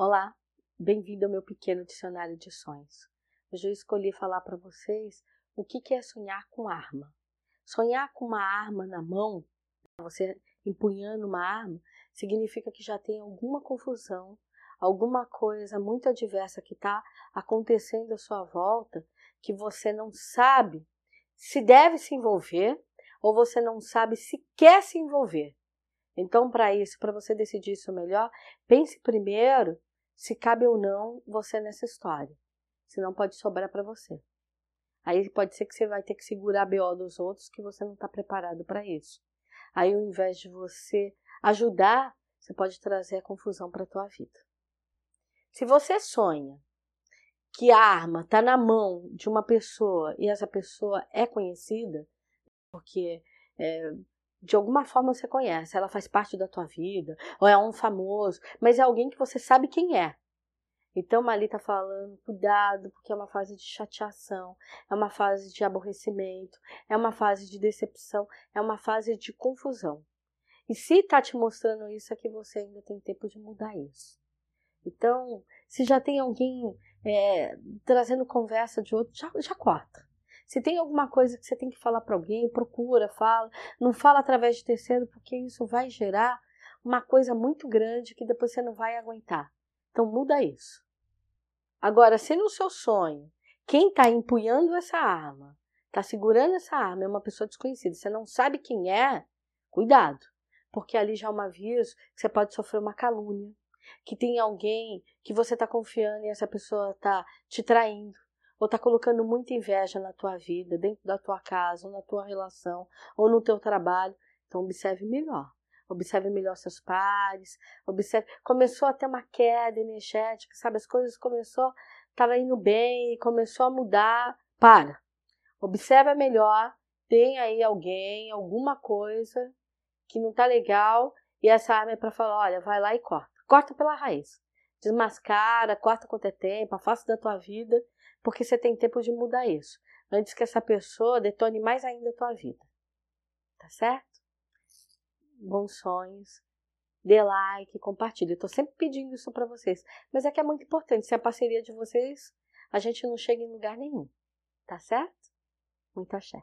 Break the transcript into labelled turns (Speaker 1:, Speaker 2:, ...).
Speaker 1: Olá, bem-vindo ao meu pequeno dicionário de sonhos. Hoje eu escolhi falar para vocês o que é sonhar com arma. Sonhar com uma arma na mão, você empunhando uma arma, significa que já tem alguma confusão, alguma coisa muito adversa que está acontecendo à sua volta, que você não sabe se deve se envolver ou você não sabe se quer se envolver. Então, para isso, para você decidir isso melhor, pense primeiro se cabe ou não você nessa história. Senão pode sobrar para você. Aí pode ser que você vai ter que segurar a BO dos outros que você não está preparado para isso. Aí ao invés de você ajudar, você pode trazer a confusão para a tua vida. Se você sonha que a arma está na mão de uma pessoa e essa pessoa é conhecida, porque é, de alguma forma você conhece, ela faz parte da tua vida, ou é um famoso, mas é alguém que você sabe quem é. Então, Mali está falando, cuidado, porque é uma fase de chateação, é uma fase de aborrecimento, é uma fase de decepção, é uma fase de confusão. E se está te mostrando isso, é que você ainda tem tempo de mudar isso. Então, se já tem alguém é, trazendo conversa de outro, já, já corta. Se tem alguma coisa que você tem que falar para alguém, procura, fala. Não fala através de terceiro, porque isso vai gerar uma coisa muito grande que depois você não vai aguentar. Então muda isso. Agora, se no seu sonho, quem está empunhando essa arma, está segurando essa arma, é uma pessoa desconhecida, você não sabe quem é, cuidado. Porque ali já é um aviso que você pode sofrer uma calúnia, que tem alguém que você está confiando e essa pessoa está te traindo ou está colocando muita inveja na tua vida, dentro da tua casa, ou na tua relação, ou no teu trabalho. Então observe melhor. Observe melhor seus pares, observe. Começou a ter uma queda energética, sabe? As coisas começou, estava indo bem, começou a mudar. Para. Observa melhor. Tem aí alguém, alguma coisa que não tá legal e essa arma é para falar, olha, vai lá e corta. Corta pela raiz. Desmascara, corta quanto é tempo, afasta da tua vida porque você tem tempo de mudar isso, antes que essa pessoa detone mais ainda a tua vida. Tá certo? Bons sonhos. Dê like, compartilhe. Eu tô sempre pedindo isso para vocês, mas é que é muito importante. Se a parceria de vocês, a gente não chega em lugar nenhum. Tá certo? Muito axé.